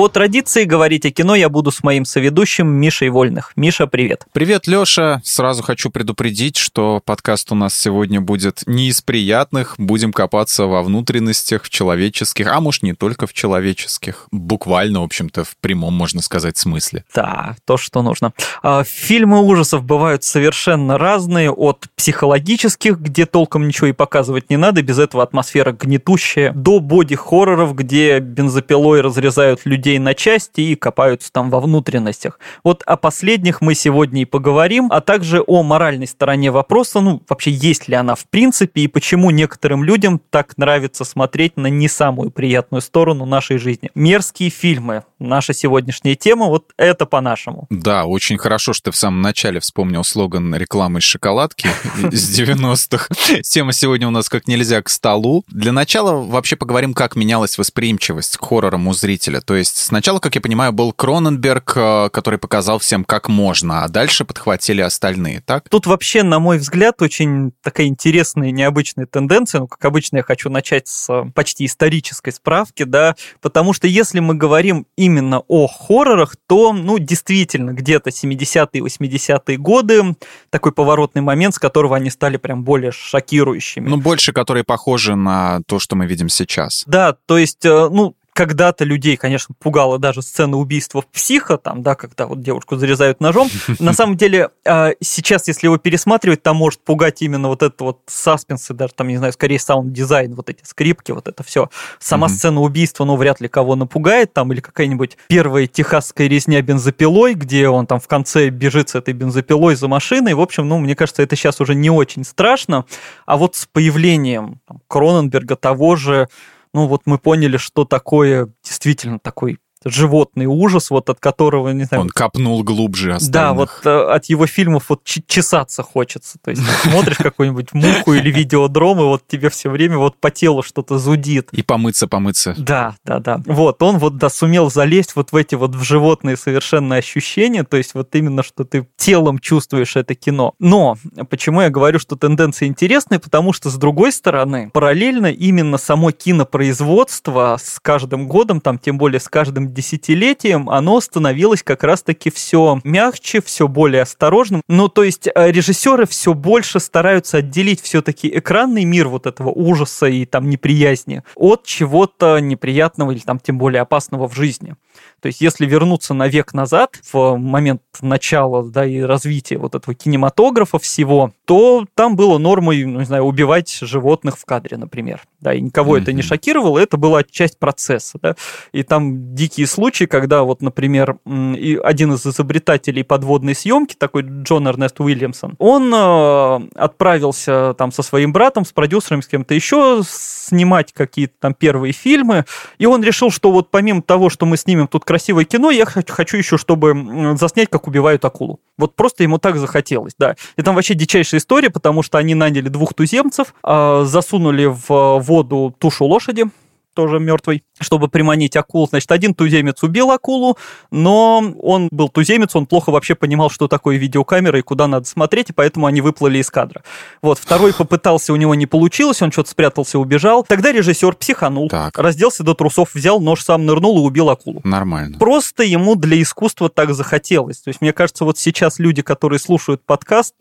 По традиции говорить о кино я буду с моим соведущим Мишей Вольных. Миша, привет. Привет, Леша. Сразу хочу предупредить, что подкаст у нас сегодня будет не из приятных. Будем копаться во внутренностях человеческих, а может не только в человеческих. Буквально, в общем-то, в прямом, можно сказать, смысле. Да, то, что нужно. А, фильмы ужасов бывают совершенно разные, от психологических, где толком ничего и показывать не надо, без этого атмосфера гнетущая, до боди-хорроров, где бензопилой разрезают людей людей на части и копаются там во внутренностях. Вот о последних мы сегодня и поговорим, а также о моральной стороне вопроса, ну, вообще есть ли она в принципе и почему некоторым людям так нравится смотреть на не самую приятную сторону нашей жизни. Мерзкие фильмы. Наша сегодняшняя тема, вот это по-нашему. Да, очень хорошо, что ты в самом начале вспомнил слоган рекламы из шоколадки из 90-х. Тема сегодня у нас как нельзя к столу. Для начала вообще поговорим, как менялась восприимчивость к хоррорам у зрителя. То есть сначала, как я понимаю, был Кроненберг, э, который показал всем, как можно, а дальше подхватили остальные, так? Тут вообще, на мой взгляд, очень такая интересная, необычная тенденция. Ну, как обычно, я хочу начать с э, почти исторической справки, да, потому что если мы говорим именно о хоррорах, то, ну, действительно, где-то 70-е, 80-е годы такой поворотный момент, с которого они стали прям более шокирующими. Ну, больше, которые похожи на то, что мы видим сейчас. Да, то есть, э, ну, когда-то людей, конечно, пугала даже сцена убийства в Psycho, там, да, когда вот девушку зарезают ножом. На самом деле, а, сейчас, если его пересматривать, там может пугать именно вот это вот саспенс и даже там, не знаю, скорее саунд-дизайн, вот эти скрипки, вот это все. Сама mm-hmm. сцена убийства, ну, вряд ли кого напугает, там, или какая-нибудь первая техасская резня бензопилой, где он там в конце бежит с этой бензопилой за машиной. В общем, ну, мне кажется, это сейчас уже не очень страшно. А вот с появлением там, Кроненберга того же, ну вот мы поняли, что такое действительно такой животный ужас, вот от которого, не знаю... Он копнул глубже остальных. Да, вот э, от его фильмов вот чесаться хочется. То есть смотришь какую-нибудь муху или видеодром, и вот тебе все время вот по телу что-то зудит. И помыться, помыться. Да, да, да. Вот, он вот, да, сумел залезть вот в эти вот в животные совершенно ощущения, то есть вот именно, что ты телом чувствуешь это кино. Но почему я говорю, что тенденция интересная, потому что, с другой стороны, параллельно именно само кинопроизводство с каждым годом, там, тем более с каждым десятилетием оно становилось как раз-таки все мягче, все более осторожным. Ну, то есть э, режиссеры все больше стараются отделить все-таки экранный мир вот этого ужаса и там неприязни от чего-то неприятного или там тем более опасного в жизни. То есть, если вернуться на век назад, в момент начала да, и развития вот этого кинематографа всего, то там было нормой, ну, не знаю, убивать животных в кадре, например. Да, и никого mm-hmm. это не шокировало, это была часть процесса. Да. И там дикие случаи, когда вот, например, один из изобретателей подводной съемки, такой Джон Эрнест Уильямсон, он э, отправился там со своим братом, с продюсером, с кем-то еще снимать какие-то там первые фильмы, и он решил, что вот помимо того, что мы снимем тут красивое кино, я хочу еще, чтобы заснять, как убивают акулу. Вот просто ему так захотелось, да. И там вообще дичайшая история, потому что они наняли двух туземцев, а, засунули в воду тушу лошади, тоже мертвый, чтобы приманить акул. Значит, один туземец убил акулу, но он был туземец, он плохо вообще понимал, что такое видеокамера и куда надо смотреть, и поэтому они выплыли из кадра. Вот, второй попытался, у него не получилось, он что-то спрятался, убежал. Тогда режиссер психанул, так. разделся до трусов, взял нож, сам нырнул и убил акулу. Нормально. Просто ему для искусства так захотелось. То есть, мне кажется, вот сейчас люди, которые слушают подкаст,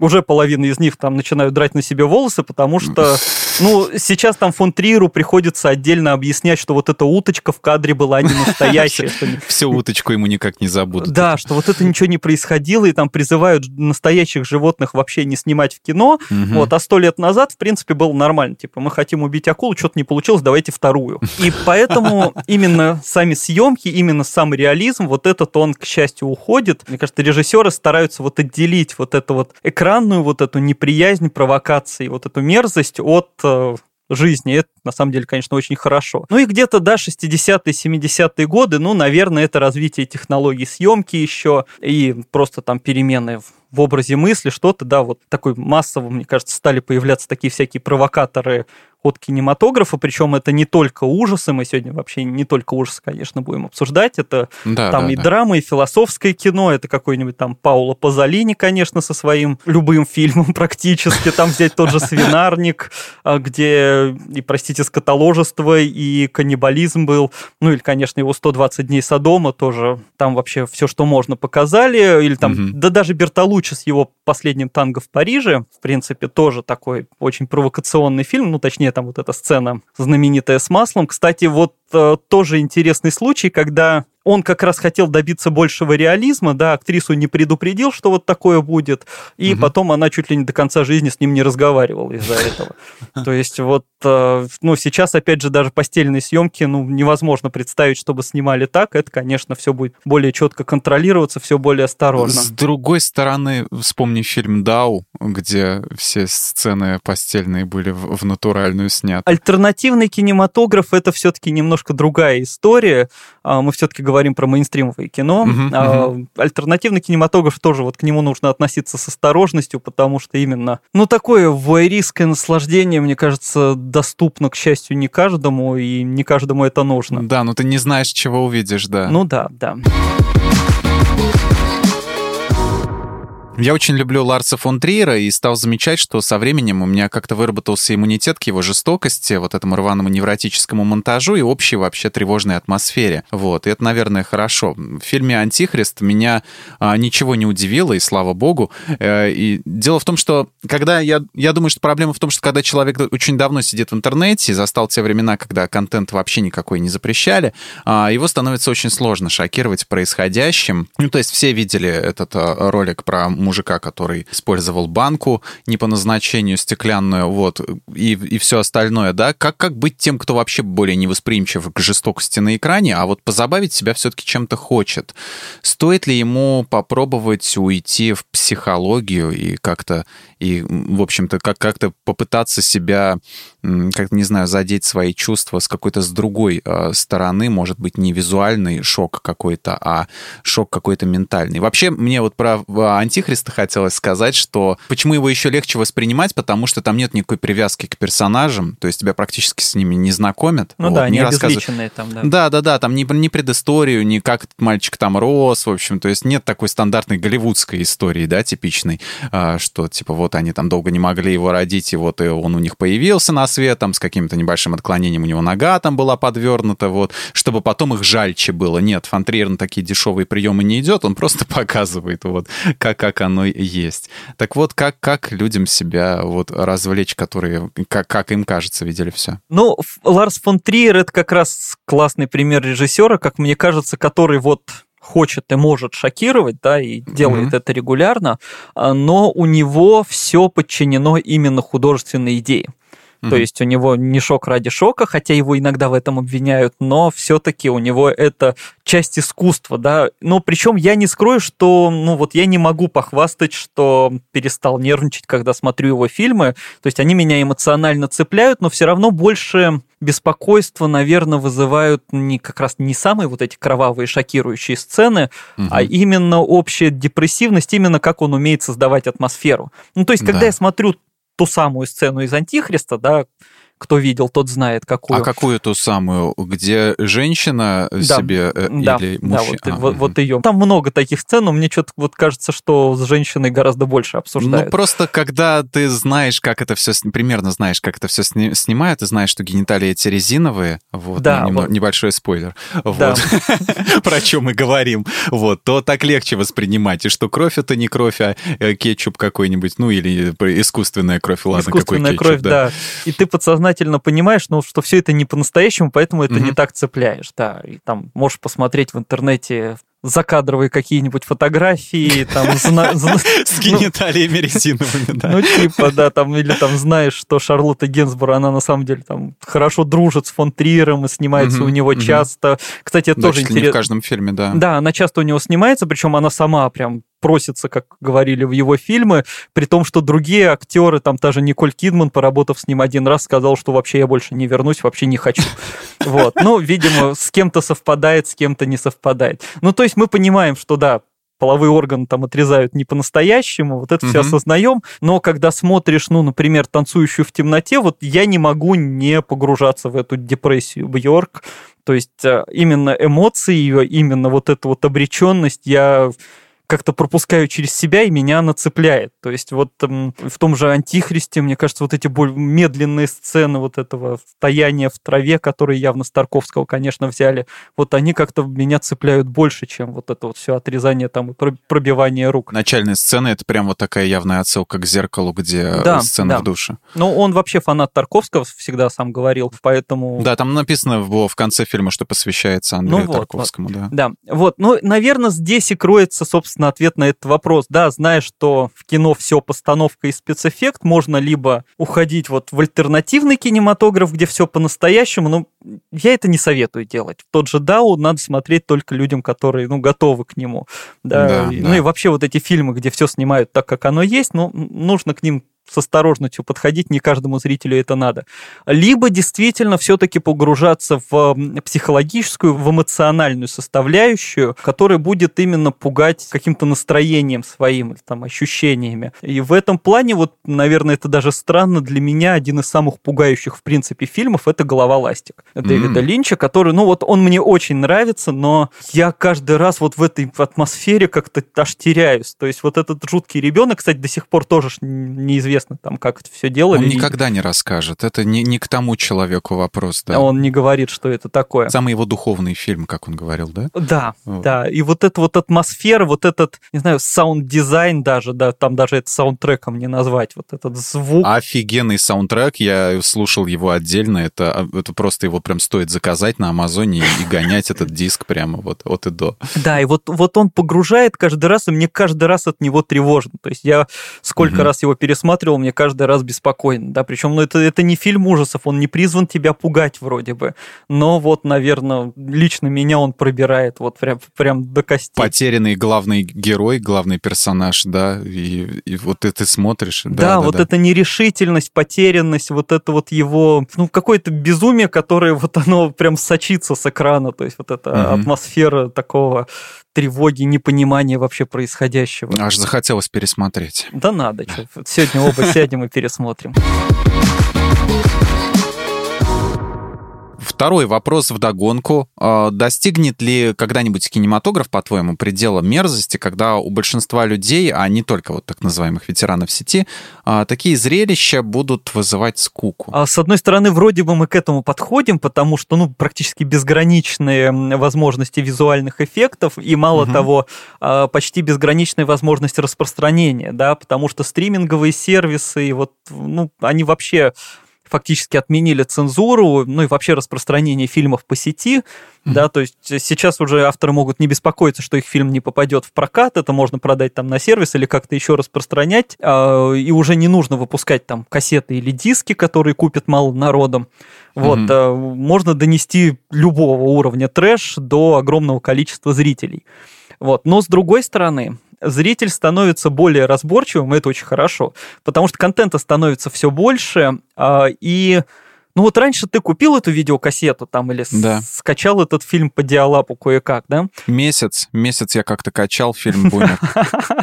уже половина из них там начинают драть на себе волосы, потому что, ну, сейчас там фон Триеру приходится отдельно отдельно объяснять, что вот эта уточка в кадре была не настоящая. Всю уточку ему никак не забудут. Да, что вот это ничего не происходило, и там призывают настоящих животных вообще не снимать в кино. Вот, а сто лет назад, в принципе, было нормально. Типа, мы хотим убить акулу, что-то не получилось, давайте вторую. И поэтому именно сами съемки, именно сам реализм, вот этот он, к счастью, уходит. Мне кажется, режиссеры стараются вот отделить вот эту вот экранную вот эту неприязнь, провокации, вот эту мерзость от э, жизни. Это, на самом деле, конечно, очень хорошо. Ну и где-то до 60-е, 70-е годы, ну, наверное, это развитие технологий съемки еще и просто там перемены в образе мысли что-то, да, вот такой массово, мне кажется, стали появляться такие всякие провокаторы от кинематографа, причем это не только ужасы, мы сегодня вообще не только ужасы, конечно, будем обсуждать, это да, там да, и да. драма, и философское кино, это какой-нибудь там Пауло Пазолини, конечно, со своим любым фильмом практически, там взять тот же «Свинарник», а, где, и, простите, скотоложество, и каннибализм был, ну или, конечно, его «120 дней Содома» тоже, там вообще все, что можно, показали, или там, угу. да даже Бертолуччи с его последним танго в Париже, в принципе, тоже такой очень провокационный фильм, ну, точнее, там вот эта сцена знаменитая с маслом. Кстати, вот э, тоже интересный случай, когда он как раз хотел добиться большего реализма, да, актрису не предупредил, что вот такое будет, и угу. потом она чуть ли не до конца жизни с ним не разговаривала из-за этого. То есть вот, э, ну, сейчас, опять же, даже постельные съемки, ну, невозможно представить, чтобы снимали так, это, конечно, все будет более четко контролироваться, все более осторожно. С другой стороны, вспомни фильм «Дау», где все сцены постельные были в натуральную сняты. Альтернативный кинематограф — это все-таки немножко другая история, а, мы все-таки говорим про мейнстримовое кино. Uh-huh, uh-huh. Альтернативный кинематограф тоже вот к нему нужно относиться с осторожностью, потому что именно, ну, такое вуайристское наслаждение, мне кажется, доступно, к счастью, не каждому, и не каждому это нужно. Да, но ты не знаешь, чего увидишь, да. Ну да, да. Я очень люблю Ларса фон Триера и стал замечать, что со временем у меня как-то выработался иммунитет к его жестокости, вот этому рваному невротическому монтажу и общей вообще тревожной атмосфере. Вот, и это, наверное, хорошо. В фильме «Антихрист» меня а, ничего не удивило, и слава богу. Э, и дело в том, что когда я, я думаю, что проблема в том, что когда человек очень давно сидит в интернете, застал те времена, когда контент вообще никакой не запрещали, а, его становится очень сложно шокировать происходящим. Ну, то есть все видели этот а, ролик про мужика, который использовал банку не по назначению стеклянную, вот, и, и все остальное, да, как, как быть тем, кто вообще более невосприимчив к жестокости на экране, а вот позабавить себя все-таки чем-то хочет. Стоит ли ему попробовать уйти в психологию и как-то, и, в общем-то, как- как-то попытаться себя, как не знаю, задеть свои чувства с какой-то с другой э, стороны, может быть, не визуальный шок какой-то, а шок какой-то ментальный. Вообще, мне вот про Антихрист Криста хотелось сказать, что почему его еще легче воспринимать, потому что там нет никакой привязки к персонажам, то есть тебя практически с ними не знакомят. Ну вот, да, не рассказывают. там, да. Да, да, да, там ни, ни предысторию, ни как этот мальчик там рос, в общем, то есть нет такой стандартной голливудской истории, да, типичной, а, что типа вот они там долго не могли его родить, и вот и он у них появился на свет, там с каким-то небольшим отклонением у него нога там была подвернута, вот, чтобы потом их жальче было. Нет, Фонтриер на такие дешевые приемы не идет, он просто показывает вот, как, как оно есть. Так вот, как, как людям себя вот развлечь, которые, как, как им кажется, видели все? Ну, Ларс фон Триер — это как раз классный пример режиссера, как мне кажется, который вот хочет и может шокировать, да, и делает mm-hmm. это регулярно, а, но у него все подчинено именно художественной идее. Mm-hmm. То есть у него не шок ради шока, хотя его иногда в этом обвиняют, но все-таки у него это часть искусства, да. Но причем я не скрою, что, ну вот я не могу похвастать, что перестал нервничать, когда смотрю его фильмы. То есть они меня эмоционально цепляют, но все равно больше беспокойство, наверное, вызывают не как раз не самые вот эти кровавые шокирующие сцены, угу. а именно общая депрессивность, именно как он умеет создавать атмосферу. Ну, то есть, когда да. я смотрю ту самую сцену из Антихриста, да, кто видел, тот знает, какую. А какую ту самую, где женщина да, себе э, да, или мужчина? Да, вот, а, вот, вот ее. Там много таких сцен, но мне что-то вот кажется, что с женщиной гораздо больше обсуждают. Ну, просто когда ты знаешь, как это все, примерно знаешь, как это все сни, снимают, ты знаешь, что гениталии эти резиновые, вот, да, ну, вот. небольшой спойлер, да. вот, про чем мы говорим, вот, то так легче воспринимать, и что кровь это не кровь, а э, кетчуп какой-нибудь, ну, или искусственная кровь, ладно, искусственная какой кетчуп, кровь, да. да. И ты подсознательно сознательно понимаешь, ну, что все это не по-настоящему, поэтому это mm-hmm. не так цепляешь, да. И там можешь посмотреть в интернете закадровые какие-нибудь фотографии, там... С гениталиями резиновыми, да. Ну, типа, да, там, или там знаешь, что Шарлотта Генсбур, она на самом деле там хорошо дружит с фон Триером и снимается у него часто. Кстати, это тоже интересно. в каждом фильме, да. Да, она часто у него снимается, причем она сама прям просится, как говорили в его фильмы, при том, что другие актеры, там та же Николь Кидман, поработав с ним один раз, сказал, что вообще я больше не вернусь, вообще не хочу. Вот. Ну, видимо, с кем-то совпадает, с кем-то не совпадает. Ну, то есть мы понимаем, что да, половые органы там отрезают не по-настоящему, вот это все Мгм. осознаем, но когда смотришь, ну, например, танцующую в темноте, вот я не могу не погружаться в эту депрессию Бьорк, то есть э, именно эмоции ее, именно вот эту вот обреченность я как-то пропускаю через себя, и меня она цепляет. То есть вот м, в том же «Антихристе», мне кажется, вот эти более медленные сцены вот этого стояния в траве, которые явно с Тарковского, конечно, взяли, вот они как-то меня цепляют больше, чем вот это вот все отрезание там и про- пробивание рук. Начальная сцена — это прям вот такая явная отсылка к «Зеркалу», где э, Да, сцена да. в душе. Ну, он вообще фанат Тарковского, всегда сам говорил, поэтому... Да, там написано в, в конце фильма, что посвящается Андрею Ну вот, Тарковскому, да. Да, вот, ну, наверное, здесь и кроется, собственно, ответ на этот вопрос. Да, зная, что в кино все постановка и спецэффект, можно либо уходить вот в альтернативный кинематограф, где все по-настоящему, но я это не советую делать. Тот же Дау надо смотреть только людям, которые, ну, готовы к нему. Да, Да, и- да. ну и вообще вот эти фильмы, где все снимают так, как оно есть, ну, нужно к ним с осторожностью подходить, не каждому зрителю это надо. Либо действительно все-таки погружаться в психологическую, в эмоциональную составляющую, которая будет именно пугать каким-то настроением своим, там, ощущениями. И в этом плане, вот, наверное, это даже странно для меня, один из самых пугающих, в принципе, фильмов, это «Голова ластик» Дэвида М. Линча, который, ну вот, он мне очень нравится, но я каждый раз вот в этой атмосфере как-то аж теряюсь. То есть вот этот жуткий ребенок, кстати, до сих пор тоже ж неизвестно там, как это все делали. Он никогда не расскажет. Это не, не к тому человеку вопрос, да. Он не говорит, что это такое. Самый его духовный фильм, как он говорил, да? Да, Вот. да. И вот эта вот атмосфера, вот этот, не знаю, саунд-дизайн даже, да, там даже это саундтреком не назвать, вот этот звук. Офигенный саундтрек, я слушал его отдельно, это, это просто его прям стоит заказать на Amazon'е и, гонять этот диск прямо вот от и до. Да, и вот, вот он погружает каждый раз, и мне каждый раз от него тревожно. То есть я сколько раз его пересматривал, мне каждый раз беспокойно, да, причем ну, это, это не фильм ужасов, он не призван тебя пугать вроде бы, но вот, наверное, лично меня он пробирает вот прям, прям до костей. Потерянный главный герой, главный персонаж, да, и, и вот ты, ты смотришь. Да, Да, вот эта нерешительность, потерянность, вот это вот его, ну, какое-то безумие, которое вот оно прям сочится с экрана, то есть вот эта Мгм. атмосфера такого тревоги, непонимания вообще происходящего. Аж захотелось пересмотреть. Да надо, сегодня оба сядем и пересмотрим. Второй вопрос в догонку. Достигнет ли когда-нибудь кинематограф, по-твоему, предела мерзости, когда у большинства людей, а не только вот так называемых ветеранов сети, а, такие зрелища будут вызывать скуку? А с одной стороны, вроде бы мы к этому подходим, потому что, ну, практически безграничные возможности визуальных эффектов и, мало Мгм. того, а, почти безграничная возможность распространения, да, потому что стриминговые сервисы, вот, ну, они вообще фактически отменили цензуру, ну и вообще распространение фильмов по сети, да, то есть сейчас уже авторы могут не беспокоиться, что их фильм не попадет в прокат, это можно продать там на сервис или как-то еще распространять, а, и уже не нужно выпускать там кассеты или диски, которые купят мало народом. Вот, Мгм. а, можно донести любого уровня трэш до огромного количества зрителей. Вот. Но с другой стороны, зритель становится более разборчивым, и это очень хорошо, потому что контента становится все больше, а, и ну вот раньше ты купил эту видеокассету там или Да. скачал этот фильм по диалапу кое-как, да? Месяц, месяц я как-то качал фильм «Бумер».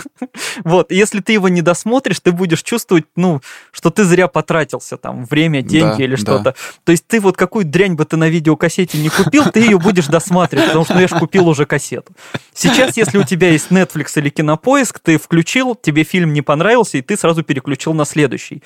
Вот, если ты его не досмотришь, ты будешь чувствовать, ну, что ты зря потратился там время, деньги или что-то. То есть ты вот какую дрянь бы ты на видеокассете не купил, ты ее будешь досматривать, потому что ну, я же купил уже кассету. Сейчас, если у тебя есть Netflix или Кинопоиск, ты включил, тебе фильм не понравился, и ты сразу переключил на следующий.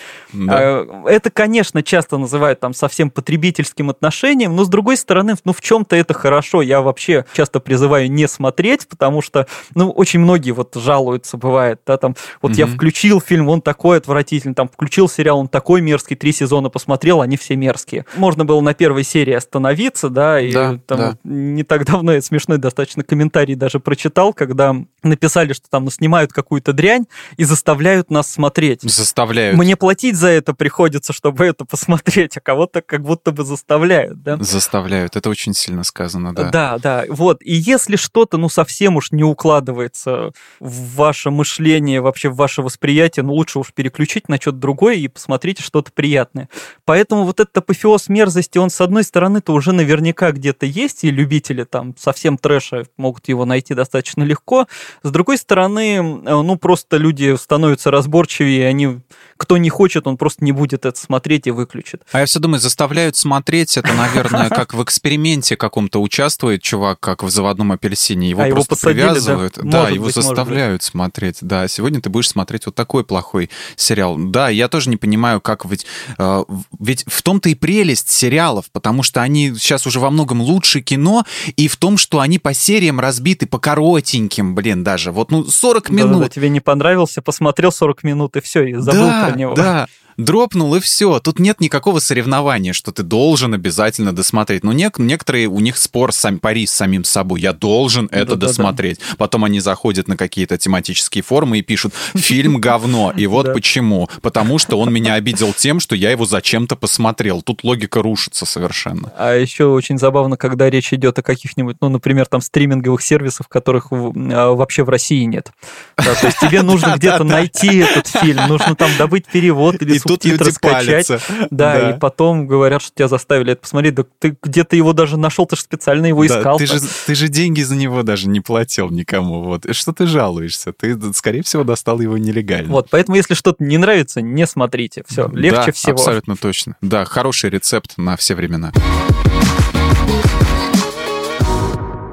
А, Это, конечно, часто называют там совсем потребительским отношением, но с другой стороны, ну в чем-то это хорошо. Я вообще часто призываю не смотреть, потому что, ну, очень многие вот жалуются, бывает, да, там, вот я Мгм. включил фильм, он такой отвратительный, там, включил сериал, он такой мерзкий, три сезона посмотрел, они все мерзкие. Можно было на первой серии остановиться, да, и Да, там да. не так давно я смешной достаточно комментарий даже прочитал, когда написали, что там ну, снимают какую-то дрянь и заставляют нас смотреть. Заставляют. Мне платить за это приходится, чтобы это посмотреть, а кого кого-то как будто бы заставляют, да? Заставляют, это очень сильно сказано, да. Да, да, вот. И если что-то, ну, совсем уж не укладывается в ваше мышление, вообще в ваше восприятие, ну, лучше уж переключить на что-то другое и посмотрите что-то приятное. Поэтому вот этот апофеоз мерзости, он, с одной стороны-то уже наверняка где-то есть, и любители там совсем трэша могут его найти достаточно легко. С другой стороны, ну, просто люди становятся разборчивее, они кто не хочет, он просто не будет это смотреть и выключит. А я все думаю, заставляют смотреть, это, наверное, как в эксперименте каком-то участвует чувак, как в заводном апельсине, его а просто его привязывают. Да, да его быть, заставляют смотреть. Да, сегодня ты будешь смотреть вот такой плохой сериал. Да, я тоже не понимаю, как ведь... Э, ведь в том-то и прелесть сериалов, потому что они сейчас уже во многом лучше кино, и в том, что они по сериям разбиты, по коротеньким, блин, даже. Вот, ну, 40 минут. Да, да, тебе не понравился, посмотрел 40 минут, и все, и забыл да, про него. Да, дропнул и все. Тут нет никакого соревнования, что ты должен обязательно досмотреть. Но не, некоторые, у них спор, сам, пари с самим собой. Я должен это да, досмотреть. Да. Потом они заходят на какие-то тематические форумы и пишут «фильм говно». И вот почему. Потому что он меня обидел тем, что я его зачем-то посмотрел. Тут логика рушится совершенно. А еще очень забавно, когда речь идет о каких-нибудь, ну, например, там стриминговых сервисах, которых а, вообще в России нет. То есть тебе нужно где-то найти этот фильм, нужно там добыть перевод или тут люди скачать. Да, да, и потом говорят, что тебя заставили это посмотреть. Да ты где-то его даже нашел, ты же специально его да, искал. Ты же, ты же деньги за него даже не платил никому. Вот. Что ты жалуешься? Ты, скорее всего, достал его нелегально. Вот, поэтому если что-то не нравится, не смотрите. Все, легче да, всего. абсолютно точно. Да, хороший рецепт на все времена.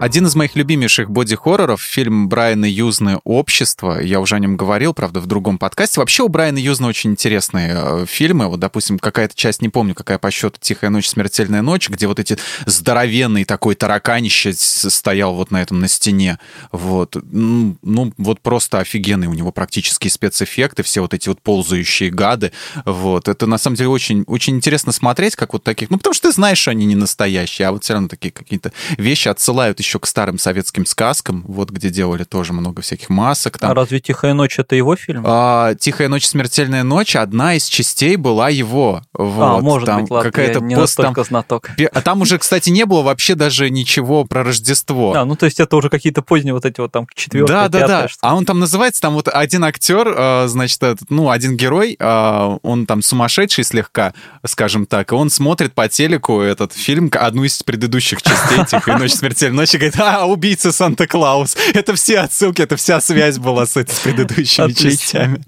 Один из моих любимейших боди-хорроров — фильм Брайана Юзны «Общество». Я уже о нем говорил, правда, в другом подкасте. Вообще у Брайана Юзна очень интересные э, фильмы. Вот, допустим, какая-то часть, не помню, какая по счету «Тихая ночь, смертельная ночь», где вот эти здоровенный такой тараканище стоял вот на этом, на стене. Вот. Ну, вот просто офигенный у него практически спецэффекты, все вот эти вот ползающие гады. Вот. Это, на самом деле, очень, очень интересно смотреть, как вот таких... Ну, потому что ты знаешь, что они не настоящие, а вот все равно такие какие-то вещи отсылают к старым советским сказкам, вот где делали тоже много всяких масок. Там. А разве «Тихая ночь» — это его фильм? А, «Тихая ночь, смертельная ночь» — одна из частей была его. А, вот, а, может там быть, ладно, какая-то я не пост, настолько там, знаток. А там уже, кстати, не было вообще даже ничего про Рождество. А, ну то есть это уже какие-то поздние вот эти вот там четвертые, Да, да, да. А он там называется, там вот один актер, а, значит, этот, ну, один герой, а, он там сумасшедший слегка, скажем так, и он смотрит по телеку этот фильм, одну из предыдущих частей «Тихая ночь, смертельная ночь», и говорит, а, убийца Санта-Клаус. Это все отсылки, это вся связь была с, с предыдущими частями.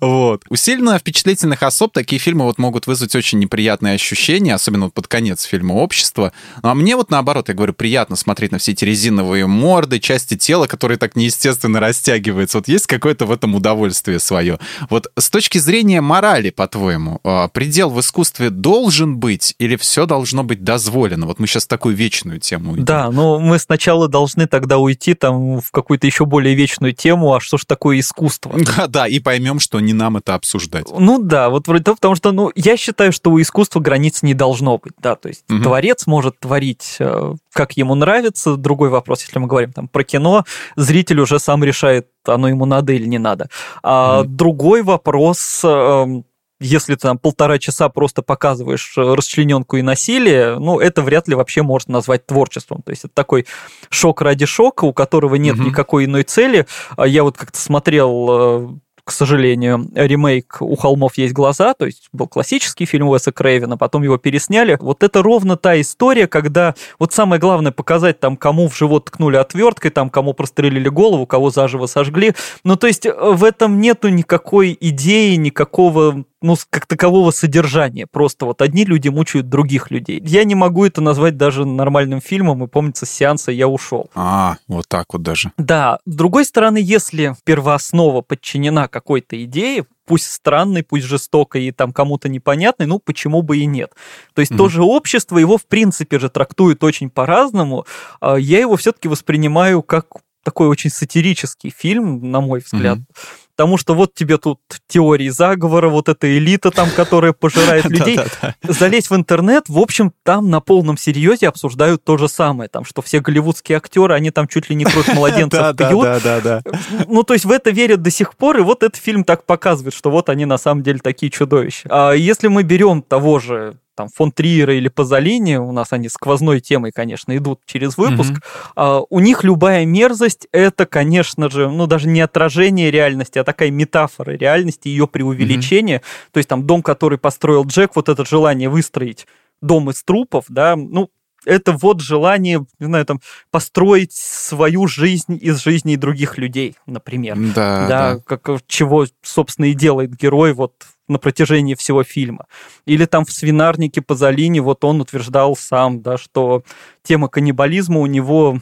Вот. У сильно впечатлительных особ такие фильмы вот могут вызвать очень неприятные ощущения, особенно вот под конец фильма «Общество». Ну, а мне вот наоборот, я говорю, приятно смотреть на все эти резиновые морды, части тела, которые так неестественно растягиваются. Вот есть какое-то в этом удовольствие свое. Вот с точки зрения морали, по-твоему, а, предел в искусстве должен быть или все должно быть дозволено? Вот мы сейчас такую вечную тему идем. Да, ну мы сначала должны тогда уйти там в какую-то еще более вечную тему, а что ж такое искусство? Да, да, и поймем, что не нам это обсуждать. Ну да, вот вроде того, потому что, ну, я считаю, что у искусства границ не должно быть, да, то есть угу. творец может творить, э, как ему нравится, другой вопрос, если мы говорим там про кино, зритель уже сам решает, оно ему надо или не надо. А угу. другой вопрос эм, если ты там полтора часа просто показываешь э, расчлененку и насилие, ну, это вряд ли вообще можно назвать творчеством. То есть это такой шок ради шока, у которого нет угу. никакой иной цели. А я вот как-то смотрел э, к сожалению, ремейк «У холмов есть глаза», то есть был классический фильм Уэса Крейвена, потом его пересняли. Вот это ровно та история, когда вот самое главное показать там, кому в живот ткнули отверткой, там, кому прострелили голову, кого заживо сожгли. Ну, то есть э, в этом нету никакой идеи, никакого ну, как такового содержания. Просто вот одни люди мучают других людей. Я не могу это назвать даже нормальным фильмом, и помнится, с сеанса я ушел. А, вот так вот даже. Да. С другой стороны, если первооснова подчинена какой-то идее, пусть странной, пусть жестокой и там кому-то непонятной, ну почему бы и нет. То есть mm-hmm. тоже общество его в принципе же трактует очень по-разному. А я его все-таки воспринимаю как такой очень сатирический фильм, на мой взгляд. Mm-hmm. Потому что вот тебе тут теории заговора, вот эта элита там, которая пожирает людей. Залезть в интернет, в общем, там на полном серьезе обсуждают то же самое, там, что все голливудские актеры, они там чуть ли не кровь младенцев пьют. Да, да, да. Ну, то есть в это верят до сих пор, и вот этот фильм так показывает, что вот они на самом деле такие чудовища. А если мы берем того же там фон Триера или Пазолини, у нас они сквозной темой, конечно, идут через выпуск, mm-hmm. а, у них любая мерзость это, конечно же, ну даже не отражение реальности, а такая метафора реальности, ее преувеличение. Mm-hmm. То есть там дом, который построил Джек, вот это желание выстроить дом из трупов, да, ну это вот желание, не знаю, там, построить свою жизнь из жизни других людей, например. Да, да. да. Как, чего, собственно, и делает герой вот на протяжении всего фильма. Или там в «Свинарнике» Пазолини, вот он утверждал сам, да, что тема каннибализма у него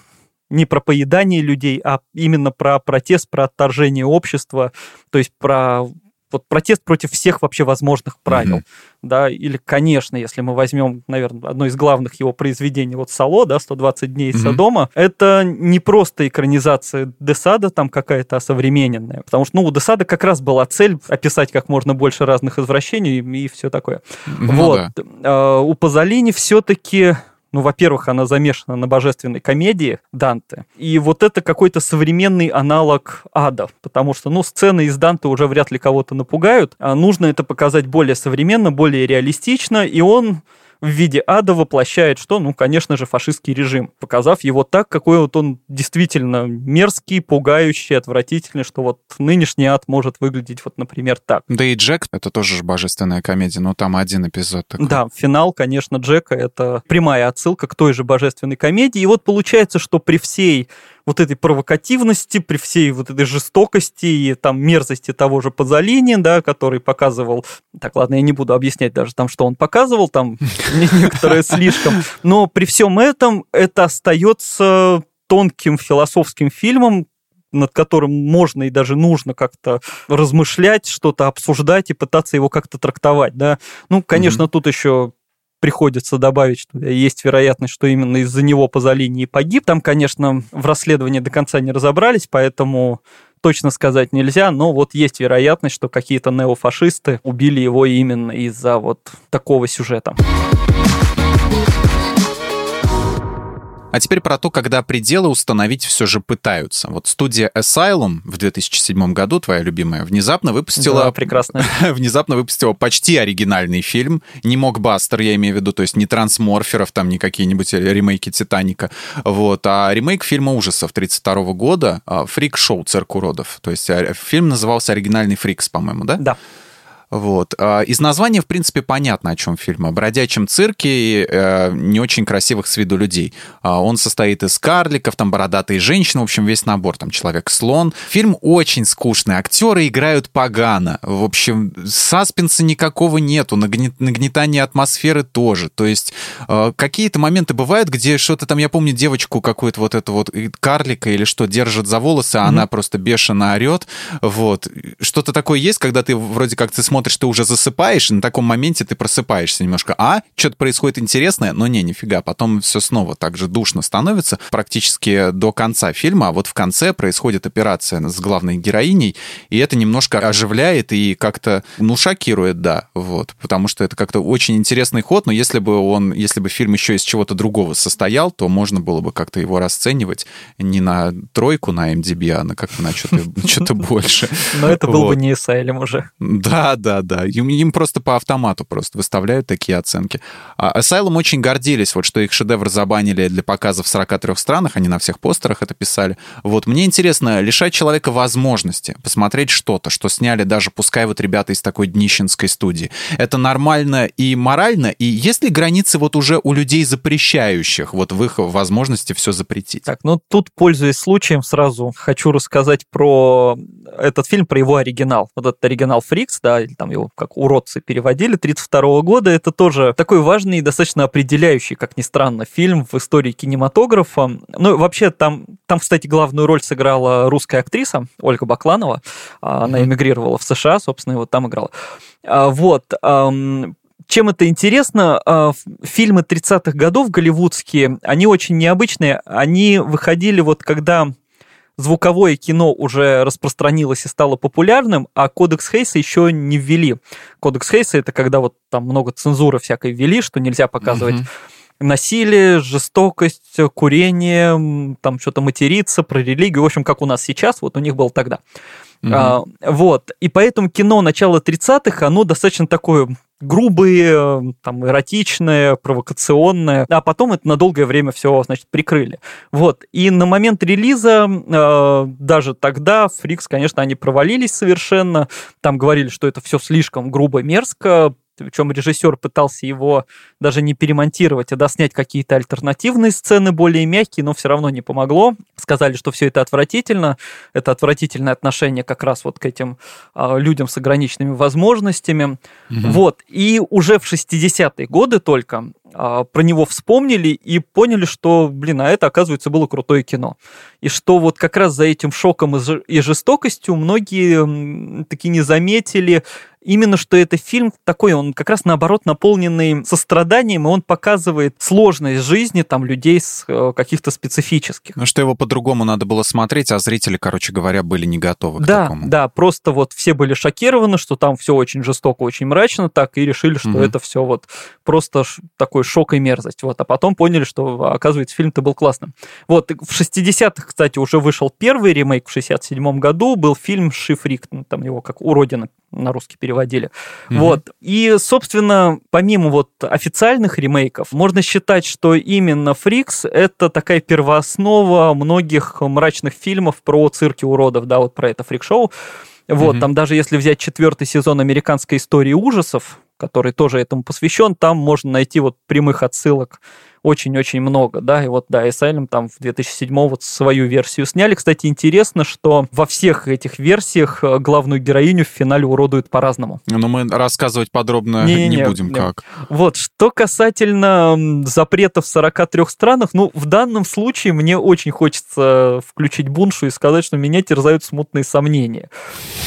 не про поедание людей, а именно про протест, про отторжение общества, то есть про вот протест против всех вообще возможных правил, mm-hmm. да, или, конечно, если мы возьмем, наверное, одно из главных его произведений, вот «Сало», да, «120 дней mm-hmm. Содома», это не просто экранизация Десада там какая-то, современная, потому что, ну, у Десада как раз была цель описать как можно больше разных извращений и, все такое. Mm-hmm. Вот. А, у Пазолини все-таки ну, во-первых, она замешана на божественной комедии Данте, и вот это какой-то современный аналог ада, потому что, ну, сцены из Данте уже вряд ли кого-то напугают, а нужно это показать более современно, более реалистично, и он в виде ада воплощает что? Ну, конечно же, фашистский режим, показав его так, какой вот он действительно мерзкий, пугающий, отвратительный, что вот нынешний ад может выглядеть вот, например, так. Да и Джек — это тоже божественная комедия, но там один эпизод такой. Да, финал, конечно, Джека — это прямая отсылка к той же божественной комедии. И вот получается, что при всей вот этой провокативности, при всей вот этой жестокости и там мерзости того же Пазолини, да, который показывал... Так, ладно, я не буду объяснять даже там, что он показывал, там некоторые слишком. Но при всем этом это остается тонким философским фильмом, над которым можно и даже нужно как-то размышлять, что-то обсуждать и пытаться его как-то трактовать, да. Ну, конечно, mm-hmm. тут еще приходится добавить, что есть вероятность, что именно из-за него Пазолини и погиб. Там, конечно, в расследовании до конца не разобрались, поэтому точно сказать нельзя, но вот есть вероятность, что какие-то неофашисты убили его именно из-за вот такого сюжета. А теперь про то, когда пределы установить все же пытаются. Вот студия Asylum в 2007 году, твоя любимая, внезапно выпустила... Да, прекрасно. внезапно выпустила почти оригинальный фильм. Не Мокбастер, я имею в виду, то есть не трансморферов, там не какие-нибудь ремейки Титаника, вот, а ремейк фильма ужасов 32 года «Фрик-шоу. Цирк уродов». То есть а, фильм назывался «Оригинальный Freaks», по-моему, да? Да. Вот. А, из названия, в принципе, понятно, о чем фильм. О бродячем цирке и э, не очень красивых с виду людей. А, он состоит из карликов, там бородатые женщины, в общем, весь набор, там человек-слон. Фильм очень скучный, актеры играют погано. В общем, саспенса никакого нету, нагнетания атмосферы тоже. То есть э, какие-то моменты бывают, где что-то там, я помню девочку какую-то вот эту вот карлика или что, держит за волосы, а mm-hmm. она просто бешено орет. Вот. Что-то такое есть, когда ты вроде как ты смотришь смотришь, ты уже засыпаешь, и на таком моменте ты просыпаешься немножко. А, что-то происходит интересное, но не, нифига. Потом все снова так же душно становится практически до конца фильма, а вот в конце происходит операция с главной героиней, и это немножко оживляет и как-то, ну, шокирует, да, вот, потому что это как-то очень интересный ход, но если бы он, если бы фильм еще из чего-то другого состоял, то можно было бы как-то его расценивать не на тройку на MDB, а на как-то на что-то больше. Но это был бы не Asylum уже. Да, да, да, да. Им, им просто по автомату просто выставляют такие оценки. А Asylum очень гордились, вот что их шедевр забанили для показа в 43 странах, они на всех постерах это писали. Вот мне интересно, лишать человека возможности посмотреть что-то, что сняли даже, пускай вот ребята из такой днищенской студии. Это нормально и морально? И есть ли границы вот уже у людей запрещающих вот в их возможности все запретить? Так, ну тут, пользуясь случаем, сразу хочу рассказать про этот фильм, про его оригинал. Вот этот оригинал Фрикс, да, там его как уродцы переводили, 32 года, это тоже такой важный и достаточно определяющий, как ни странно, фильм в истории кинематографа. Ну, вообще, там, там, кстати, главную роль сыграла русская актриса Ольга Бакланова. Она эмигрировала в США, собственно, и вот там играла. А, вот. Чем это интересно? А, фильмы 30-х годов голливудские, они очень необычные. Они выходили вот когда звуковое кино уже распространилось и стало популярным, а кодекс Хейса еще не ввели. Кодекс Хейса это когда вот там много цензуры всякой ввели, что нельзя показывать угу насилие, жестокость, курение, там что-то материться, про религию, в общем, как у нас сейчас, вот у них было тогда. Угу. А, вот, и поэтому кино начала 30-х, оно достаточно такое грубые, там, эротичные, провокационные, а потом это на долгое время все, значит, прикрыли. Вот, и на момент релиза, э, даже тогда, Фрикс, конечно, они провалились совершенно, там говорили, что это все слишком грубо, мерзко, причем режиссер пытался его даже не перемонтировать, а доснять какие-то альтернативные сцены, более мягкие, но все равно не помогло. Сказали, что все это отвратительно, это отвратительное отношение как раз вот к этим а, людям с ограниченными возможностями. Угу. Вот, и уже в 60-е годы только а, про него вспомнили и поняли, что, блин, а это, оказывается, было крутое кино. И что вот как раз за этим шоком и жестокостью многие таки не заметили именно что это фильм такой, он как раз наоборот наполненный состраданием, и он показывает сложность жизни там людей с э, каких-то специфических. Ну что его по-другому надо было смотреть, а зрители, короче говоря, были не готовы да, к такому. Да, просто вот все были шокированы, что там все очень жестоко, очень мрачно так, и решили, что угу. это все вот просто такой шок и мерзость. Вот, а потом поняли, что, оказывается, фильм-то был классным. Вот, в 60-х, кстати, уже вышел первый ремейк в 67-м году, был фильм «Шифрик», ну, там его как «Уродина» на русский переводили. Mm-hmm. Вот. И, собственно, помимо вот официальных ремейков, можно считать, что именно «Фрикс» — это такая первооснова многих мрачных фильмов про цирки уродов, да, вот про это фрик-шоу. Вот, mm-hmm. там даже если взять четвертый сезон американской истории ужасов, который тоже этому посвящен, там можно найти вот прямых отсылок очень-очень много, да, и вот, да, Asylum там в 2007 вот свою версию сняли. Кстати, интересно, что во всех этих версиях э, главную героиню в финале уродуют по-разному. Но мы рассказывать подробно не, не, не будем, не. как. Вот, что касательно запретов в 43 странах, ну, в данном случае мне очень хочется включить Буншу и сказать, что меня терзают смутные сомнения.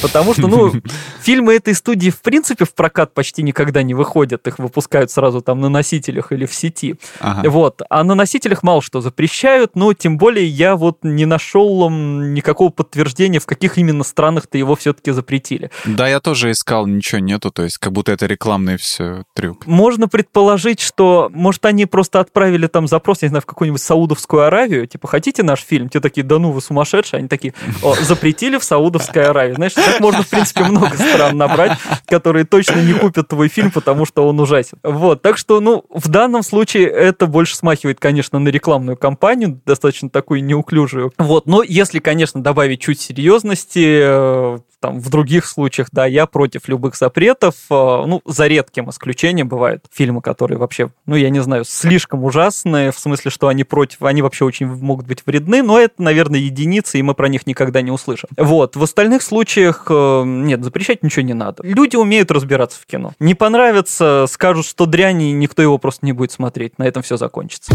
Потому что, ну, фильмы этой студии в принципе в прокат почти никогда не выходят, их выпускают сразу там на носителях или в сети. Ага. Вот. А на носителях мало что запрещают, но тем более я вот не нашел никакого подтверждения, в каких именно странах-то его все-таки запретили. Да, я тоже искал, ничего нету, то есть как будто это рекламный все трюк. Можно предположить, что, может, они просто отправили там запрос, не знаю, в какую-нибудь Саудовскую Аравию, типа, хотите наш фильм? Те такие, да ну, вы сумасшедшие. Они такие, запретили в Саудовской Аравии. Знаешь, так можно, в принципе, много стран набрать, которые точно не купят твой фильм, потому что он ужасен. Вот, так что, ну, в данном случае это больше смахивает, конечно, на рекламную кампанию, достаточно такую неуклюжую. Вот, но если, конечно, добавить чуть серьезности, э, там, в других случаях, да, я против любых запретов, э, ну, за редким исключением бывают фильмы, которые вообще, ну, я не знаю, слишком ужасные, в смысле, что они против, они вообще очень могут быть вредны, но это, наверное, единицы, и мы про них никогда не услышим. Вот, в остальных случаях, э, нет, запрещать ничего не надо. Люди умеют разбираться в кино. Не понравится, скажут, что дрянь, и никто его просто не будет смотреть. На этом все закончится.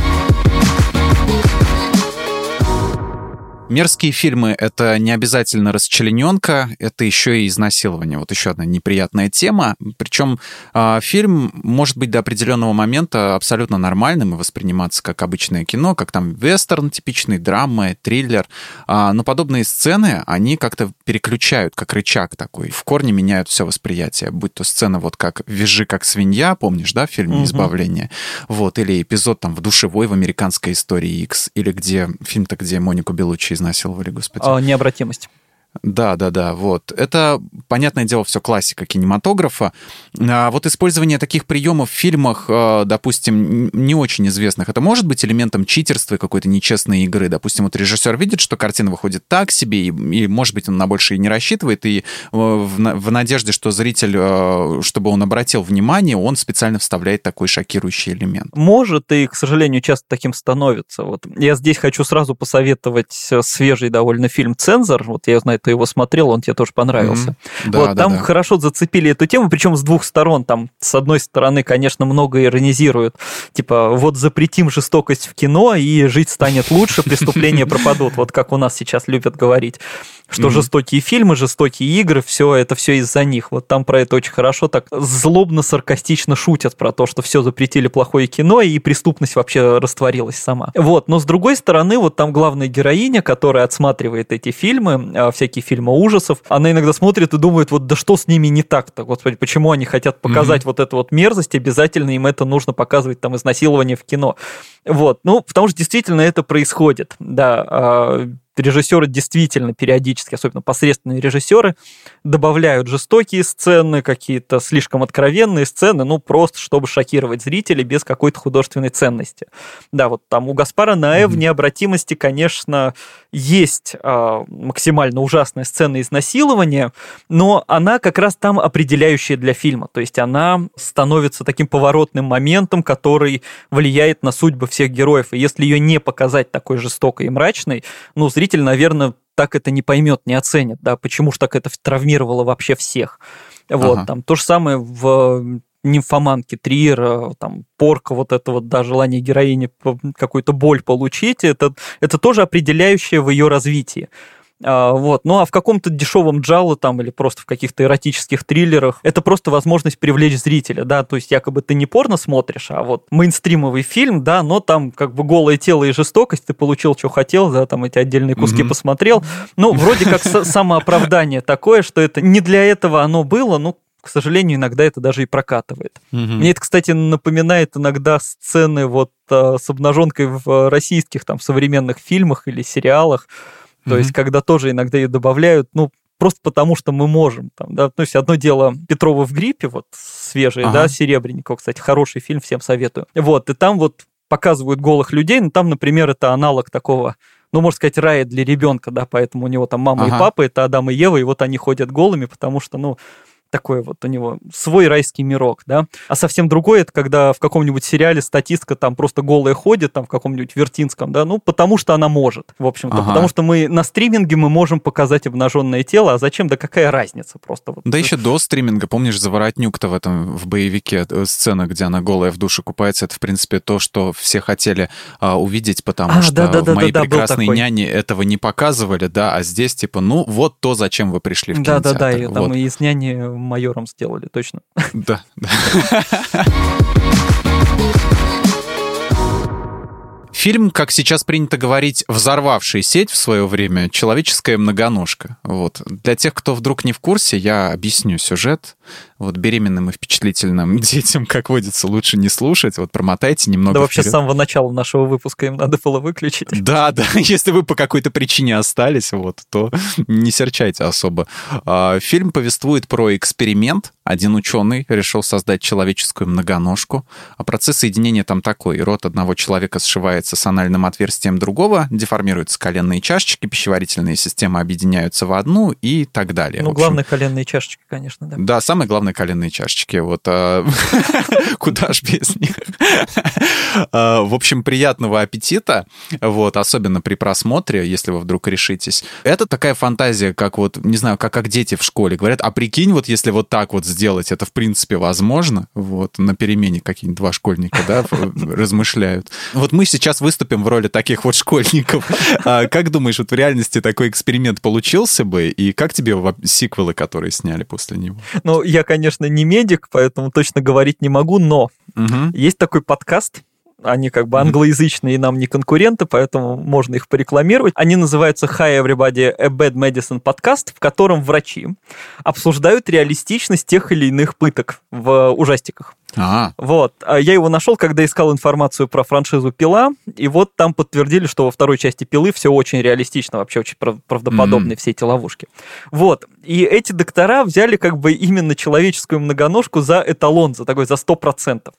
Мерзкие фильмы — это не обязательно расчлененка, это еще и изнасилование. Вот еще одна неприятная тема. Причем э, фильм может быть до определенного момента абсолютно нормальным и восприниматься как обычное кино, как там вестерн типичный, драма, триллер. Э, но подобные сцены, они как-то переключают, как рычаг такой. В корне меняют все восприятие. Будь то сцена вот как «Вяжи как свинья», помнишь, да, в фильме «Избавление»? Вот, или эпизод там в душевой в американской истории X, или где фильм-то, где Монику Белучи изнасиловали, господи. О, необратимость. Да, да, да, вот. Это, понятное дело, все классика кинематографа. А вот использование таких приемов в фильмах, э, допустим, не очень известных, это может быть элементом читерства и какой-то нечестной игры. Допустим, вот режиссер видит, что картина выходит так себе, и, и может быть, он на больше и не рассчитывает, и э, в, в надежде, что зритель, э, чтобы он обратил внимание, он специально вставляет такой шокирующий элемент. Может, и, к сожалению, часто таким становится. Вот я здесь хочу сразу посоветовать свежий довольно фильм «Цензор». Вот я знаю, ты его смотрел, он тебе тоже понравился. Mm-hmm. Да, вот, да, там да. хорошо зацепили эту тему, причем с двух сторон. Там, с одной стороны, конечно, много иронизируют. Типа, вот запретим жестокость в кино, и жить станет лучше, преступления пропадут. Вот как у нас сейчас любят говорить что mm-hmm. жестокие фильмы, жестокие игры, все это все из-за них. Вот там про это очень хорошо так злобно-саркастично шутят про то, что все запретили плохое кино, и преступность вообще растворилась сама. Вот, но с другой стороны, вот там главная героиня, которая отсматривает эти фильмы, а, всякие фильмы ужасов, она иногда смотрит и думает, вот да что с ними не так-то, господи, почему они хотят показать mm-hmm. вот эту вот мерзость, обязательно им это нужно показывать, там, изнасилование в кино. Вот, ну, потому что действительно это происходит, да, а, режиссеры действительно периодически, особенно посредственные режиссеры, добавляют жестокие сцены, какие-то слишком откровенные сцены, ну, просто чтобы шокировать зрителей без какой-то художественной ценности. Да, вот там у Гаспара Наэ mm-hmm. в необратимости, конечно, есть э, максимально ужасная сцена изнасилования, но она как раз там определяющая для фильма. То есть она становится таким поворотным моментом, который влияет на судьбы всех героев. И если ее не показать такой жестокой и мрачной, ну, зритель, наверное, так это не поймет, не оценит, да, почему же так это травмировало вообще всех. Вот, ага. там то же самое в нимфоманки Триера, там, порка, вот это вот, да, желание героини какую-то боль получить, это, это тоже определяющее в ее развитии. А, вот. Ну а в каком-то дешевом джалу там или просто в каких-то эротических триллерах это просто возможность привлечь зрителя, да, то есть якобы ты не порно смотришь, а вот мейнстримовый фильм, да, но там как бы голое тело и жестокость, ты получил, что хотел, да, там эти отдельные куски mm-hmm. посмотрел. Ну, вроде как самооправдание такое, что это не для этого оно было, ну, к сожалению, иногда это даже и прокатывает. Угу. Мне это, кстати, напоминает иногда сцены вот а, с обнаженкой в российских там современных фильмах или сериалах. То есть, когда тоже иногда ее добавляют, ну, просто потому, что мы можем. Там, да? То есть, одно дело Петрова в гриппе, вот свежий, ага. да, Серебренникова, кстати, хороший фильм, всем советую. Вот, и там вот показывают голых людей, ну, там, например, это аналог такого ну, можно сказать, рая для ребенка, да, поэтому у него там мама ага. и папа, это Адам и Ева, и вот они ходят голыми, потому что, ну, такой вот у него свой райский мирок, да. А совсем другой это когда в каком-нибудь сериале статистка там просто голая ходит, там в каком-нибудь Вертинском, да, ну потому что она может, в общем-то, ага. потому что мы на стриминге мы можем показать обнаженное тело, а зачем, да какая разница просто. Вот. Да еще до стриминга, помнишь, Заворотнюк-то в этом, в боевике, э, сцена, где она голая в душе купается, это, в принципе, то, что все хотели а, увидеть, потому а, что да, да, в «Моей да, прекрасной няне» этого не показывали, да, а здесь, типа, ну, вот то, зачем вы пришли в кинотеатр. Да-да-да, и там и из «Няни» майором сделали, точно. Да. Фильм, как сейчас принято говорить, взорвавший сеть в свое время «Человеческая многоножка». Вот. Для тех, кто вдруг не в курсе, я объясню сюжет вот беременным и впечатлительным детям, как водится, лучше не слушать. Вот промотайте немного Да вообще с самого начала нашего выпуска им надо было выключить. Да, да, если вы по какой-то причине остались, вот, то не серчайте особо. А, фильм повествует про эксперимент. Один ученый решил создать человеческую многоножку. А процесс соединения там такой. Рот одного человека сшивается с анальным отверстием другого, деформируются коленные чашечки, пищеварительные системы объединяются в одну и так далее. Ну, главное, коленные чашечки, конечно, да. Да, самое главное коленные чашечки. Вот а, куда ж без них. А, в общем, приятного аппетита. Вот, особенно при просмотре, если вы вдруг решитесь. Это такая фантазия, как вот, не знаю, как, как дети в школе говорят, а прикинь, вот если вот так вот сделать, это в принципе возможно. Вот, на перемене какие-нибудь два школьника, да, размышляют. Вот мы сейчас выступим в роли таких вот школьников. А, как думаешь, вот в реальности такой эксперимент получился бы? И как тебе сиквелы, которые сняли после него? Ну, я, конечно, не медик, поэтому точно говорить не могу, но есть такой подкаст, они как бы англоязычные и нам не конкуренты, поэтому можно их порекламировать. Они называются Hi Everybody, A Bad Medicine Podcast, в котором врачи обсуждают реалистичность тех или иных пыток в ужастиках. А. Вот. А я его нашел, когда искал информацию про франшизу «Пила», и вот там подтвердили, что во второй части «Пилы» все очень реалистично, вообще очень правдоподобные mm-hmm. все эти ловушки. Вот. И эти доктора взяли как бы именно человеческую многоножку за эталон, за такой, за 100%.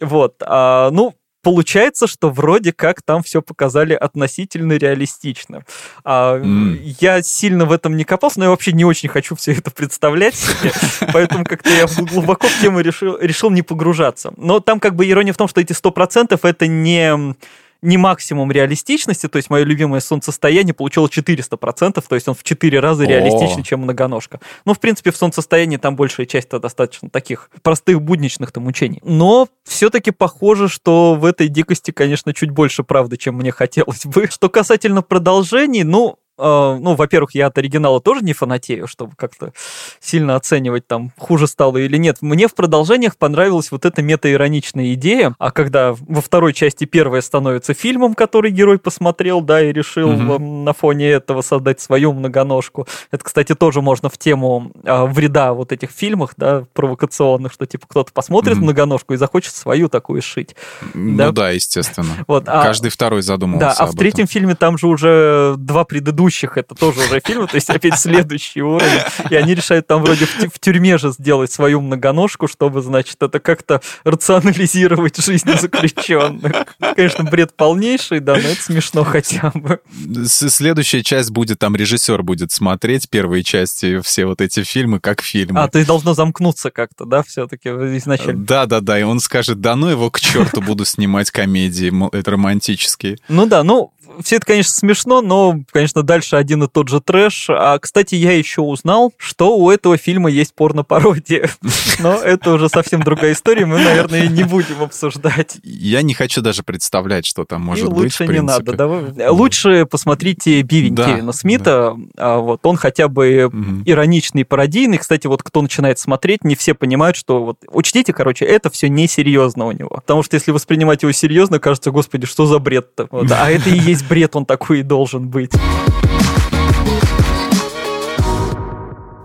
Вот. А, ну, получается, что вроде как там все показали относительно реалистично. А, mm. Я сильно в этом не копался, но я вообще не очень хочу все это представлять себе, поэтому как-то я глубоко в тему решил, решил не погружаться. Но там как бы ирония в том, что эти 100% это не не максимум реалистичности, то есть мое любимое солнцестояние получило 400%, то есть он в 4 раза реалистичнее, чем многоножка. Ну, в принципе, в солнцестоянии там большая часть-то достаточно таких простых будничных там учений. Но все-таки похоже, что в этой дикости, конечно, чуть больше правды, чем мне хотелось бы. Что касательно продолжений, ну, ну, во-первых, я от оригинала тоже не фанатею, чтобы как-то сильно оценивать, там, хуже стало или нет. Мне в продолжениях понравилась вот эта мета-ироничная идея, а когда во второй части первая становится фильмом, который герой посмотрел, да, и решил mm-hmm. на фоне этого создать свою многоножку. Это, кстати, тоже можно в тему uh, вреда вот этих фильмах, да, провокационных, что, типа, кто-то посмотрит mm-hmm. многоножку и захочет свою такую шить. Ну да, да естественно. Вот, а, Каждый второй задумывался Да, а в третьем этом. фильме там же уже два предыдущих предыдущих это тоже уже фильмы, то есть опять следующий уровень. И они решают там вроде в, тюрьме же сделать свою многоножку, чтобы, значит, это как-то рационализировать жизнь заключенных. Конечно, бред полнейший, да, но это смешно хотя бы. Следующая часть будет, там режиссер будет смотреть первые части, все вот эти фильмы, как фильмы. А, то есть должно замкнуться как-то, да, все-таки изначально? Да, да, да, и он скажет, да ну его к черту буду снимать комедии, это романтические. Ну да, ну все это, конечно, смешно, но, конечно, дальше один и тот же трэш. А, кстати, я еще узнал, что у этого фильма есть порно-пародия. Но это уже совсем другая история, мы, наверное, не будем обсуждать. Я не хочу даже представлять, что там может и быть. Лучше не надо. Давай. Лучше посмотрите Бивень да, Кевина Смита. Да. Вот он хотя бы угу. ироничный, пародийный. Кстати, вот кто начинает смотреть, не все понимают, что вот учтите, короче, это все несерьезно у него. Потому что если воспринимать его серьезно, кажется, господи, что за бред-то? Вот. А это и есть бред, он такой и должен быть.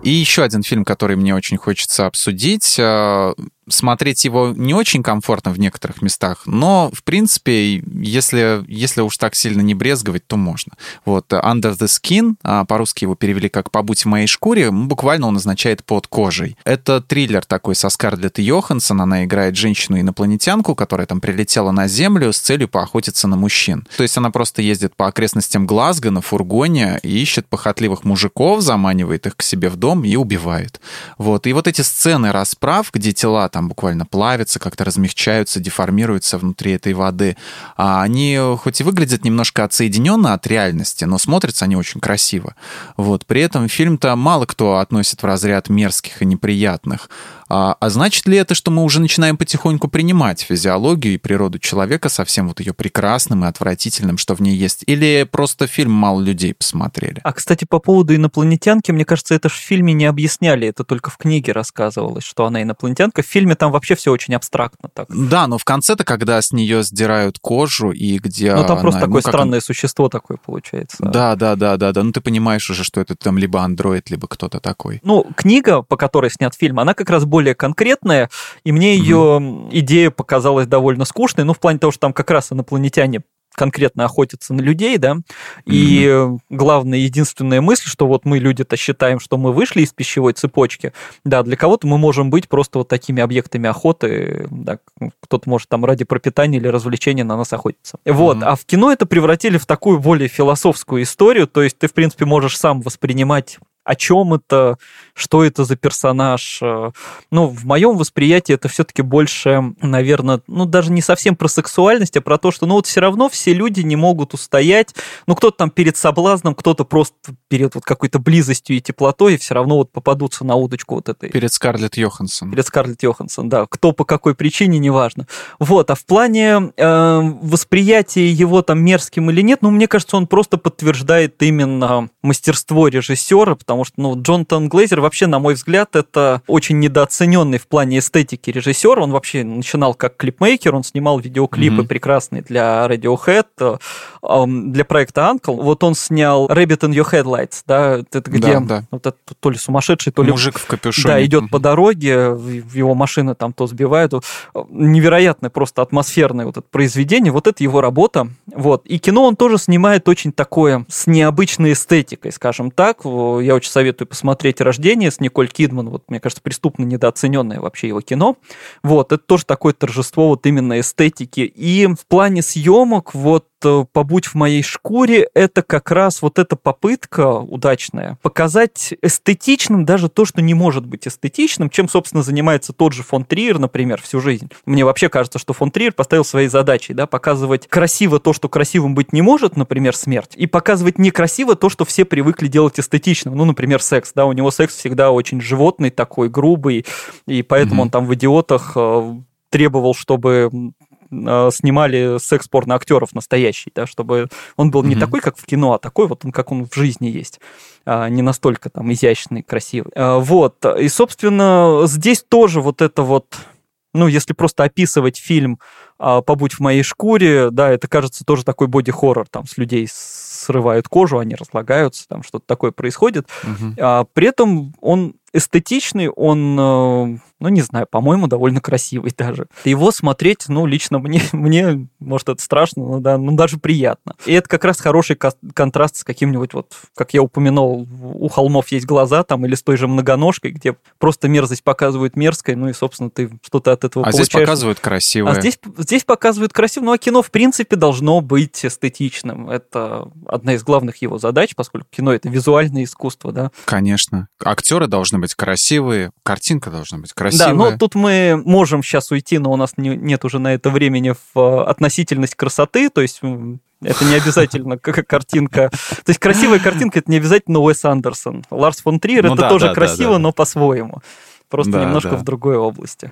И еще один фильм, который мне очень хочется обсудить, э, смотреть его не очень комфортно в некоторых местах, но, в принципе, если, если уж так сильно не брезговать, то можно. Вот Under the Skin, а, по-русски его перевели как «Побудь в моей шкуре», буквально он означает «под кожей». Это триллер такой со Скарлетт Йоханссон, она играет женщину-инопланетянку, которая там прилетела на Землю с целью поохотиться на мужчин. То есть она просто ездит по окрестностям Глазго на фургоне и ищет похотливых мужиков, заманивает их к себе в дом и убивает. Вот. И вот эти сцены расправ, где тела там буквально плавятся, как-то размягчаются, деформируются внутри этой воды. А они хоть и выглядят немножко отсоединенно от реальности, но смотрятся они очень красиво. Вот. При этом фильм-то мало кто относит в разряд мерзких и неприятных. А, а значит ли это, что мы уже начинаем потихоньку принимать физиологию и природу человека со всем вот ее прекрасным и отвратительным, что в ней есть? Или просто фильм мало людей посмотрели? А, кстати, по поводу инопланетянки, мне кажется, это же в фильме не объясняли, это только в книге рассказывалось, что она инопланетянка. В фильме там вообще все очень абстрактно так. Да, но в конце-то, когда с нее сдирают кожу и где... Ну, там она, просто такое ну, странное он... существо такое получается. Да, да, да, да, да. Ну, ты понимаешь уже, что это там либо андроид, либо кто-то такой. Ну, книга, по которой снят фильм, она как раз более более конкретная, и мне ее mm-hmm. идея показалась довольно скучной, ну, в плане того, что там как раз инопланетяне конкретно охотятся на людей, да, и mm-hmm. главная, единственная мысль, что вот мы люди-то считаем, что мы вышли из пищевой цепочки, да, для кого-то мы можем быть просто вот такими объектами охоты, да, кто-то может там ради пропитания или развлечения на нас охотиться. Mm-hmm. Вот, а в кино это превратили в такую более философскую историю, то есть ты, в принципе, можешь сам воспринимать о чем это, что это за персонаж. Э, ну, в моем восприятии это все-таки больше, наверное, ну, даже не совсем про сексуальность, а про то, что, ну, вот все равно все люди не могут устоять. Ну, кто-то там перед соблазном, кто-то просто перед вот какой-то близостью и теплотой, и все равно вот попадутся на удочку вот этой. Перед Скарлетт Йоханссон. Перед Скарлетт Йоханссон, да. Кто по какой причине, неважно. Вот, а в плане э, восприятия его там мерзким или нет, ну, мне кажется, он просто подтверждает именно мастерство режиссера, потому что, ну, Джонатан Глейзер вообще, на мой взгляд, это очень недооцененный в плане эстетики режиссер. Он вообще начинал как клипмейкер, он снимал видеоклипы mm-hmm. прекрасные для Radiohead, э, для проекта Uncle. Вот он снял Rabbit in Your Headlights, да, это где да, да. вот это то ли сумасшедший, то ли... Мужик в капюшоне. Да, идет mm-hmm. по дороге, его машины там то сбивают. Невероятное просто атмосферное вот это произведение, вот это его работа. Вот. И кино он тоже снимает очень такое с необычной эстетикой, скажем так. Я очень советую посмотреть «Рождение» с Николь Кидман. Вот, мне кажется, преступно недооцененное вообще его кино. Вот, это тоже такое торжество вот именно эстетики. И в плане съемок вот «Побудь в моей шкуре» — это как раз вот эта попытка удачная показать эстетичным даже то, что не может быть эстетичным, чем, собственно, занимается тот же фон Триер, например, всю жизнь. Мне вообще кажется, что фон Триер поставил своей задачей, да, показывать красиво то, что красивым быть не может, например, смерть, и показывать некрасиво то, что все привыкли делать эстетичным. Ну, например, секс, да, у него секс всегда очень животный такой, грубый, и поэтому mm-hmm. он там в «Идиотах» э, требовал, чтобы снимали секс-порно актеров настоящий, да, чтобы он был mm-hmm. не такой, как в кино, а такой вот он, как он в жизни есть, а, не настолько там изящный, красивый. А, вот, и, собственно, здесь тоже вот это вот, ну, если просто описывать фильм а, «Побудь в моей шкуре», да, это кажется тоже такой боди-хоррор, там, с людей срывают кожу, они разлагаются, там что-то такое происходит. Угу. А, при этом он эстетичный, он, э, ну, не знаю, по-моему, довольно красивый даже. Его смотреть, ну, лично мне, мне может, это страшно, но да, ну, даже приятно. И это как раз хороший контраст с каким-нибудь, вот, как я упомянул, у холмов есть глаза, там, или с той же многоножкой, где просто мерзость показывают мерзкой, ну, и, собственно, ты что-то от этого а получаешь. А здесь показывают красивое. А здесь, здесь показывают красиво, ну, а кино, в принципе, должно быть эстетичным. Это одна из главных его задач, поскольку кино — это визуальное искусство, да. Конечно. Актеры должны быть красивые, картинка должна быть красивая. Да, но тут мы можем сейчас уйти, но у нас не, нет уже на это времени в э, относительность красоты, то есть это не обязательно как картинка. То есть красивая картинка это не обязательно Уэс Андерсон. Ларс фон Триер ну, это да, тоже да, красиво, да, да. но по-своему. Просто да, немножко да. в другой области.